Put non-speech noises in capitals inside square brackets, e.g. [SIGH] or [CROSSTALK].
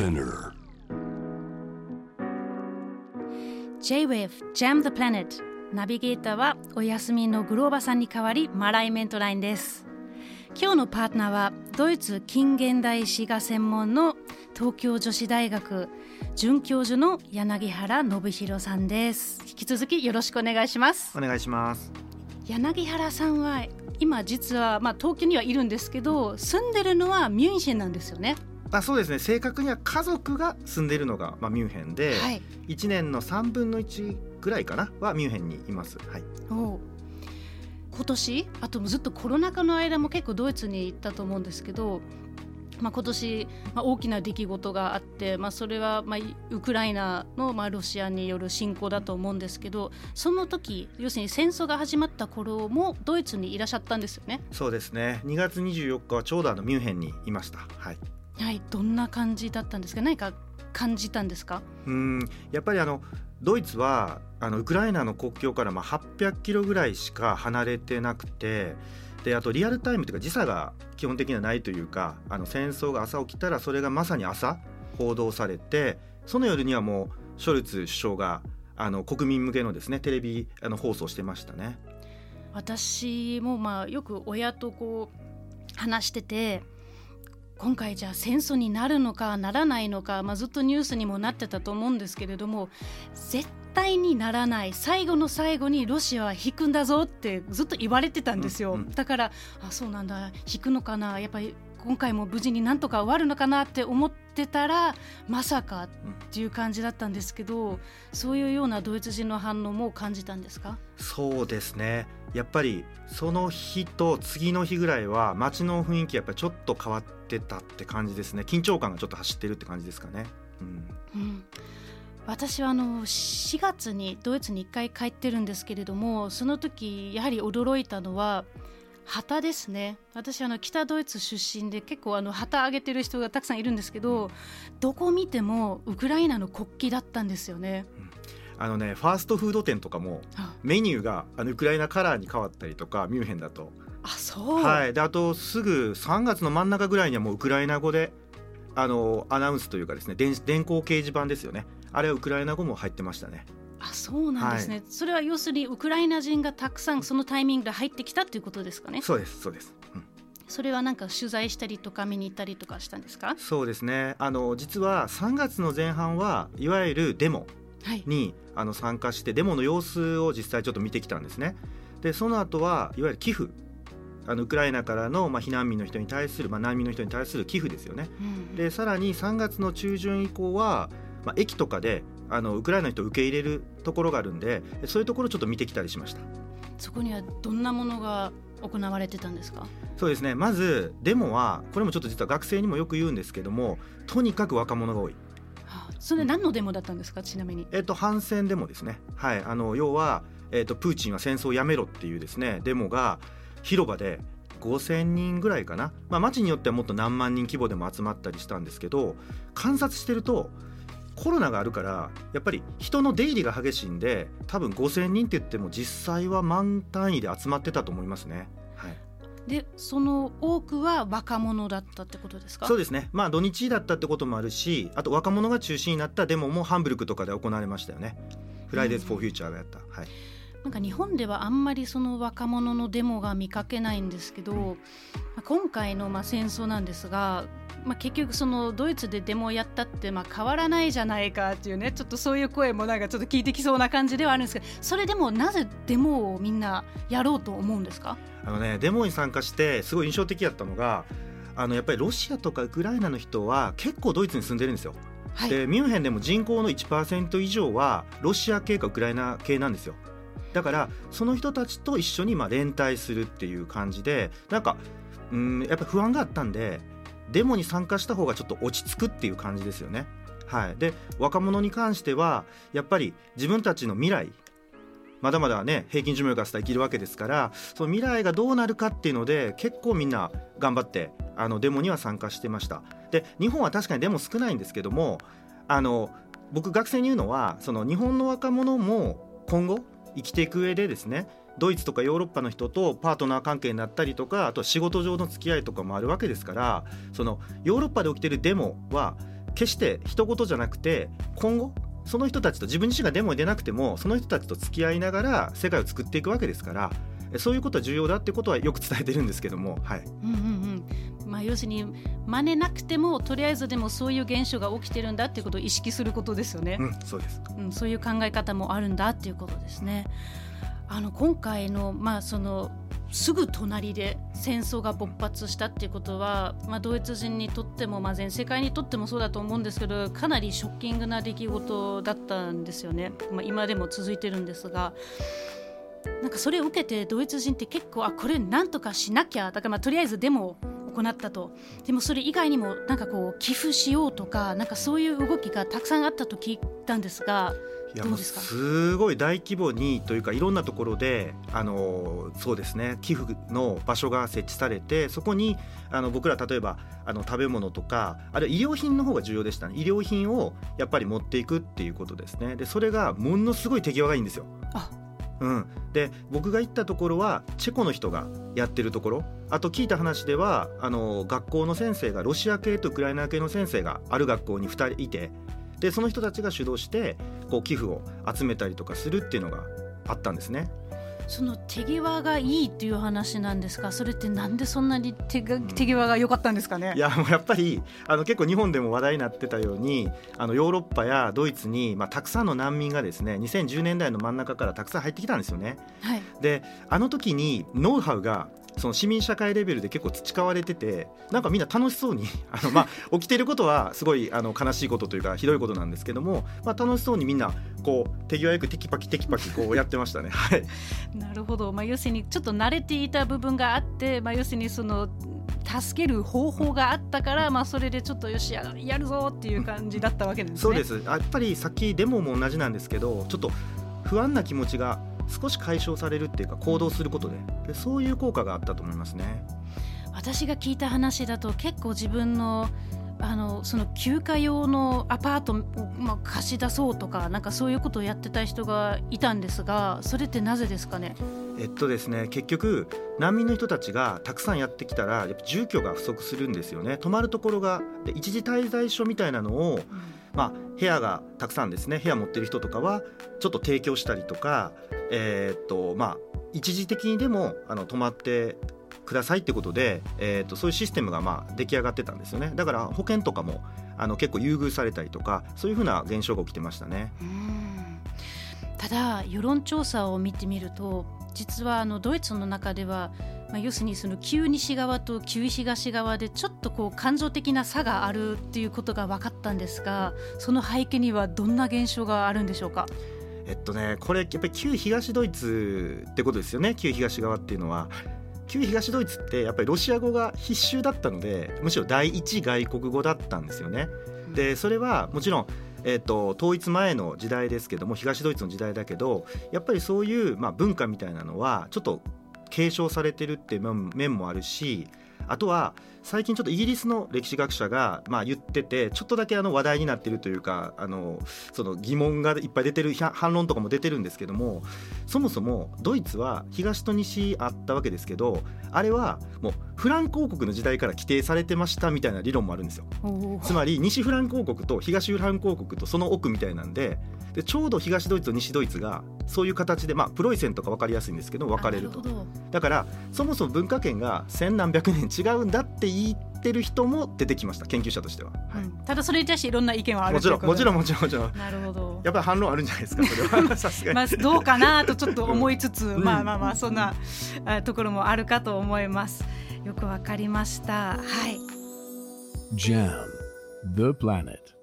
Spinner. J-Wave Jam the Planet. ナビゲーターはお休みのグローバさんに代わりマライメントラインです。今日のパートナーはドイツ近現代史が専門の東京女子大学准教授の柳原信弘さんです。引き続きよろしくお願いします。お願いします。柳原さんは今実はまあ東京にはいるんですけど住んでるのはミュンヘンなんですよねあそうですね。正確には家族が住んでいるのが、まあ、ミュンヘンで、はい。1年の3分の1ぐらいかなはミュンヘンにいます、はい、おう。今年あとずっとコロナ禍の間も結構ドイツに行ったと思うんですけど、まあ、今年、まあ、大きな出来事があって、まあ、それは、まあ、ウクライナの、まあ、ロシアによる侵攻だと思うんですけどその時要するに戦争が始まった頃もドイツにいらっしゃったんですよね。そうですね。2月24日はちょうどあのミュンヘンにいました。はいはい、どんな感じだったんですか？何か感じたんですか？うんやっぱりあのドイツはあのウクライナの国境からまあ800キロぐらいしか離れてなくてであとリアルタイムというか時差が基本的にはないというかあの戦争が朝起きたらそれがまさに朝報道されてその夜にはもうショルツ首相があの国民向けのですねテレビあの放送してましたね。私もまあよく親とこう話してて今回じゃあ戦争になるのかならないのか、まあ、ずっとニュースにもなってたと思うんですけれども絶対にならない最後の最後にロシアは引くんだぞってずっと言われてたんですよ、うんうん。だからあそうなんだ。引くのかな。やっぱり今回も無事になんとか終わるのかなって思ってたらまさかっていう感じだったんですけどそういうようなドイツ人の反応も感じたんですか？そうですね。やっぱりその日と次の日ぐらいは街の雰囲気やっぱりちょっと変わってたって感じですね。緊張感がちょっと走ってるって感じですかね。うん。うん、私はあの4月にドイツに1回帰ってるんですけれどもその時やはり驚いたのは旗ですね。私あの北ドイツ出身で結構あの旗上げてる人がたくさんいるんですけどどこ見てもウクライナの国旗だったんですよね。あのねファーストフード店とかもあ。メニューがあのウクライナカラーに変わったりとかミュンヘンだと、あそう、はい、であとすぐ3月の真ん中ぐらいにはもうウクライナ語であのアナウンスというかですね電電光掲示板ですよね。あれはウクライナ語も入ってましたね。あそうなんですね、それは要するにウクライナ人がたくさんそのタイミングで入ってきたということですかね。そうですそうです、うん。それはなんか取材したりとか見に行ったりとかしたんですか？そうですね。あの実は3月の前半はいわゆるデモはい。にあの参加してデモの様子を実際ちょっと見てきたんですね。でその後はいわゆる寄付。あのウクライナからの、まあ、避難民の人に対する、まあ、難民の人に対する寄付ですよね。うんでさらに3月の中旬以降は、まあ、駅とかであのウクライナの人を受け入れるところがあるんでそういうところをちょっと見てきたりしました。そこにはどんなものが行われてたんですか？そうですね。まずデモはこれもちょっと実は学生にもよく言うんですけどもとにかく若者が多い。はあそれ何のデモだったんですか？ちなみに。えっと、反戦デモですね、はい、あの要は、えっと、プーチンは戦争をやめろっていうですねデモが広場で5000人ぐらいかな、まあ、街によってはもっと何万人規模でも集まったりしたんですけど観察してるとコロナがあるからやっぱり人の出入りが激しいんで多分5000人って言っても実際は万単位で集まってたと思いますね。はい。でその多くは若者だったってことですか？そうですね、まあ、土日だったってこともあるしあと若者が中心になったデモもハンブルクとかで行われましたよね。フライデーズ・フォー・フューチャーがやった、はい、なんか日本ではあんまりその若者のデモが見かけないんですけど、まあ今回のまあ戦争なんですが、まあ、結局そのドイツでデモをやったってまあ変わらないじゃないかっていうねちょっとそういう声もなんかちょっと聞いてきそうな感じではあるんですけどそれでもなぜデモをみんなやろうと思うんですか？あのねデモに参加してすごい印象的やったのがあのやっぱりロシアとかウクライナの人は結構ドイツに住んでるんですよ。はいでミュンヘンでも人口の1%以上はロシア系かウクライナ系なんですよ。だからその人たちと一緒にまあ連帯するっていう感じでなんかうんやっぱ不安があったんでデモに参加した方がちょっと落ち着くっていう感じですよね。はい、で若者に関してはやっぱり自分たちの未来まだまだね平均寿命が生きるわけですからその未来がどうなるかっていうので結構みんな頑張ってあのデモには参加してましたで日本は確かにデモ少ないんですけどもあの僕学生に言うのはその日本の若者も今後生きていく上でですねドイツとかヨーロッパの人とパートナー関係になったりとかあとは仕事上の付き合いとかもあるわけですからそのヨーロッパで起きてるデモは決して一言じゃなくて今後その人たちと自分自身がデモに出なくてもその人たちと付き合いながら世界を作っていくわけですからそういうことは重要だってことはよく伝えてるんですけども、はいうんうんうんまあ、要するに真似なくてもとりあえずでもそういう現象が起きてるんだっていうことを意識することですよね。うん、そうです、うん、そういう考え方もあるんだっていうことですね。あの今回の,、まあそのすぐ隣で戦争が勃発したっていうことは、まあ、ドイツ人にとっても、まあ、全世界にとってもそうだと思うんですけどかなりショッキングな出来事だったんですよね、まあ、今でも続いてるんですが。なんかそれを受けてドイツ人って結構あこれなんとかしなきゃだからまあとりあえずデモを行ったとでもそれ以外にもなんかこう寄付しようとかなんかそういう動きがたくさんあったと聞いたんですがいやすごい大規模にというかいろんなところであのそうですね寄付の場所が設置されてそこにあの僕ら例えばあの食べ物とかあるいは医療品の方が重要でしたね。医療品をやっぱり持っていくっていうことですね。でそれがものすごい手際がいいんですよ。あ。うん、で僕が行ったところはチェコの人がやってるところ。あと聞いた話ではあの学校の先生がロシア系とウクライナ系の先生がある学校に2人いてでその人たちが主導してこう寄付を集めたりとかするっていうのがあったんですね。その手際がいいっていう話なんですか？それってなんでそんなに手が手際が良かったんですかね、いやもうやっぱりあの結構日本でも話題になってたようにあのヨーロッパやドイツに、まあ、たくさんの難民がですね2010年代の真ん中からたくさん入ってきたんですよね。はい、であの時にノウハウがその市民社会レベルで結構培われててなんかみんな楽しそうに [LAUGHS] あの、まあ、起きていることはすごいあの悲しいことというかひどいことなんですけども、まあ、楽しそうにみんなこう手際よくテキパキテキパキこうやってましたね。はい、なるほど、まあ、要するにちょっと慣れていた部分があって、まあ、要するにその助ける方法があったから、まあ、それでちょっとよしややるぞっていう感じだったわけですね。そうです。やっぱりさっきデモも同じなんですけどちょっと不安な気持ちが少し解消されるっていうか行動することででそういう効果があったと思いますね。私が聞いた話だと結構自分のあのその休暇用のアパートを、まあ、貸し出そうとかなんかそういうことをやってた人がいたんですがそれってなぜですかね？えっとですね結局難民の人たちがたくさんやってきたらやっぱ住居が不足するんですよね。泊まるところがで一時滞在所みたいなのを、うん。まあ、部屋がたくさんですね。部屋持ってる人とかはちょっと提供したりとか、えー、っとまあ、一時的にでもあの泊まってくださいってことで、えー、とそういうシステムがまあ出来上がってたんですよね。だから保険とかもあの結構優遇されたりとかそういうふうな現象が起きてましたね。ただ世論調査を見てみると実はあのドイツの中ではまあ、要するにその旧西側と旧東側でちょっとこう感情的な差があるっていうことが分かったんですがその背景にはどんな現象があるんでしょうか？えっとねこれやっぱり旧東ドイツってことですよね旧東側っていうのは。旧東ドイツってやっぱりロシア語が必修だったのでむしろ第一外国語だったんですよね。でそれはもちろんえーと、統一前の時代ですけども東ドイツの時代だけどやっぱりそういう、まあ、文化みたいなのはちょっと継承されてるって面もあるしあとは最近ちょっとイギリスの歴史学者がまあ言っててちょっとだけあの話題になってるというかあのその疑問がいっぱい出てる反論とかも出てるんですけどもそもそもドイツは東と西あったわけですけどあれはもうフランク王国の時代から規定されてましたみたいな理論もあるんですよ。つまり西フランク王国と東フランク王国とその奥みたいなんででちょうど東ドイツと西ドイツがそういう形で、まあ、プロイセンとか分かりやすいんですけど分かれると。だからそもそも文化圏が千何百年違うんだって言ってる人も出てきました研究者としては、はい、ただそれに対していろんな意見はあるもちろんもちろんもちろんもちろん。なるほど。やっぱり反論あるんじゃないですかそれは。[LAUGHS] さすがに。まあどうかなとちょっと思いつつ、うん、まあまあまあそんなところもあるかと思います。よくわかりました。はい。JAM The Planet